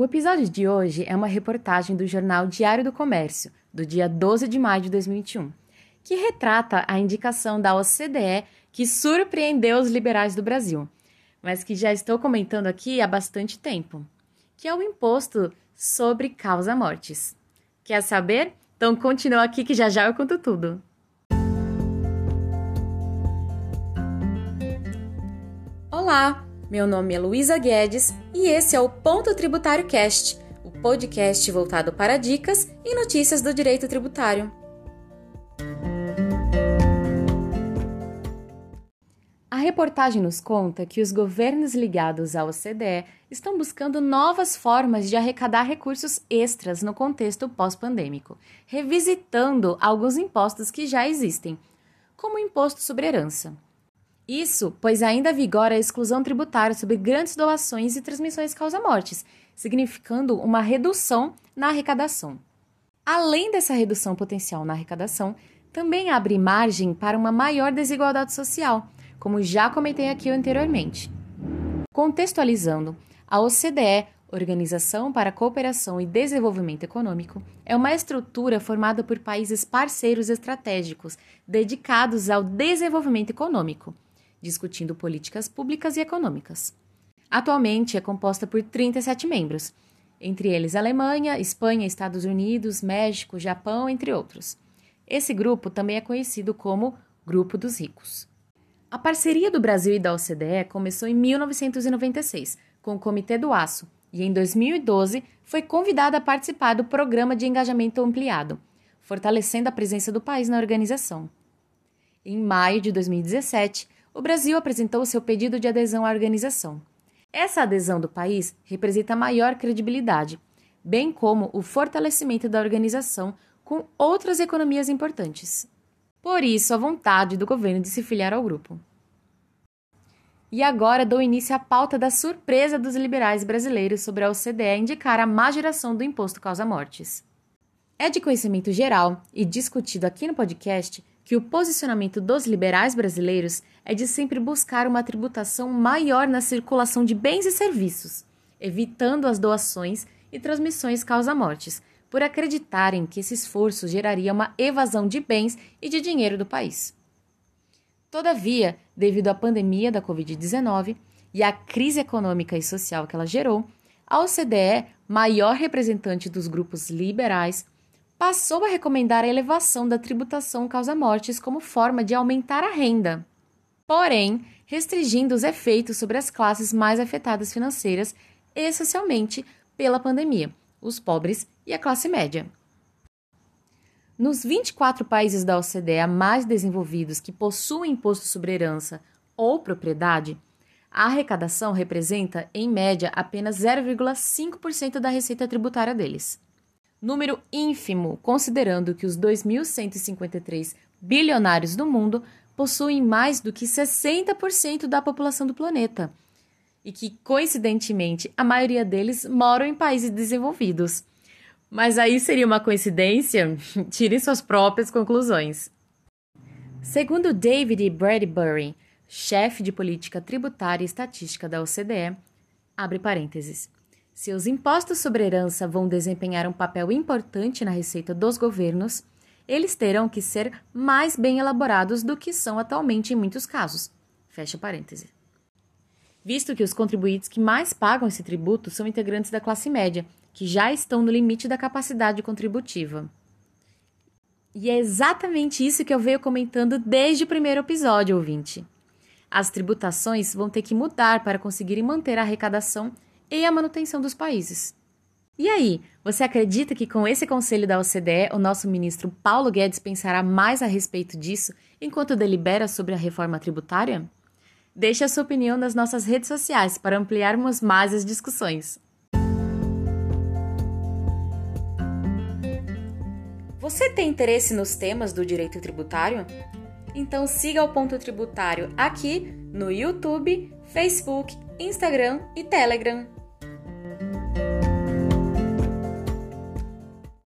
O episódio de hoje é uma reportagem do jornal Diário do Comércio, do dia 12 de maio de 2021, que retrata a indicação da OCDE que surpreendeu os liberais do Brasil, mas que já estou comentando aqui há bastante tempo, que é o imposto sobre causa-mortes. Quer saber? Então continua aqui que já já eu conto tudo. Olá! Meu nome é Luísa Guedes e esse é o Ponto Tributário Cast, o podcast voltado para dicas e notícias do direito tributário. A reportagem nos conta que os governos ligados à OCDE estão buscando novas formas de arrecadar recursos extras no contexto pós-pandêmico, revisitando alguns impostos que já existem, como o imposto sobre herança. Isso, pois ainda vigora a exclusão tributária sobre grandes doações e transmissões causa-mortes, significando uma redução na arrecadação. Além dessa redução potencial na arrecadação, também abre margem para uma maior desigualdade social, como já comentei aqui anteriormente. Contextualizando, a OCDE, Organização para a Cooperação e Desenvolvimento Econômico, é uma estrutura formada por países parceiros estratégicos dedicados ao desenvolvimento econômico discutindo políticas públicas e econômicas. Atualmente é composta por 37 membros, entre eles Alemanha, Espanha, Estados Unidos, México, Japão, entre outros. Esse grupo também é conhecido como Grupo dos Ricos. A parceria do Brasil e da OCDE começou em 1996, com o Comitê do Aço, e em 2012 foi convidada a participar do Programa de Engajamento Ampliado, fortalecendo a presença do país na organização. Em maio de 2017, o Brasil apresentou seu pedido de adesão à organização. Essa adesão do país representa maior credibilidade, bem como o fortalecimento da organização com outras economias importantes. Por isso, a vontade do governo de se filiar ao grupo. E agora dou início à pauta da surpresa dos liberais brasileiros sobre a OCDE indicar a má geração do imposto causa-mortes. É de conhecimento geral e discutido aqui no podcast que o posicionamento dos liberais brasileiros é de sempre buscar uma tributação maior na circulação de bens e serviços, evitando as doações e transmissões causa-mortes, por acreditarem que esse esforço geraria uma evasão de bens e de dinheiro do país. Todavia, devido à pandemia da Covid-19 e à crise econômica e social que ela gerou, a OCDE, maior representante dos grupos liberais, passou a recomendar a elevação da tributação causa-mortes como forma de aumentar a renda, porém restringindo os efeitos sobre as classes mais afetadas financeiras e socialmente pela pandemia, os pobres e a classe média. Nos 24 países da OCDE mais desenvolvidos que possuem imposto sobre herança ou propriedade, a arrecadação representa, em média, apenas 0,5% da receita tributária deles número ínfimo, considerando que os 2.153 bilionários do mundo possuem mais do que 60% da população do planeta e que, coincidentemente, a maioria deles moram em países desenvolvidos. Mas aí seria uma coincidência? Tirem suas próprias conclusões. Segundo David Bradbury, chefe de política tributária e estatística da OCDE, abre parênteses. Se os impostos sobre herança vão desempenhar um papel importante na receita dos governos, eles terão que ser mais bem elaborados do que são atualmente em muitos casos. Fecha parêntese. Visto que os contribuintes que mais pagam esse tributo são integrantes da classe média, que já estão no limite da capacidade contributiva. E é exatamente isso que eu venho comentando desde o primeiro episódio, ouvinte. As tributações vão ter que mudar para conseguirem manter a arrecadação e a manutenção dos países. E aí, você acredita que com esse conselho da OCDE, o nosso ministro Paulo Guedes pensará mais a respeito disso enquanto delibera sobre a reforma tributária? Deixe a sua opinião nas nossas redes sociais para ampliarmos mais as discussões. Você tem interesse nos temas do direito tributário? Então siga o Ponto Tributário aqui no YouTube, Facebook, Instagram e Telegram.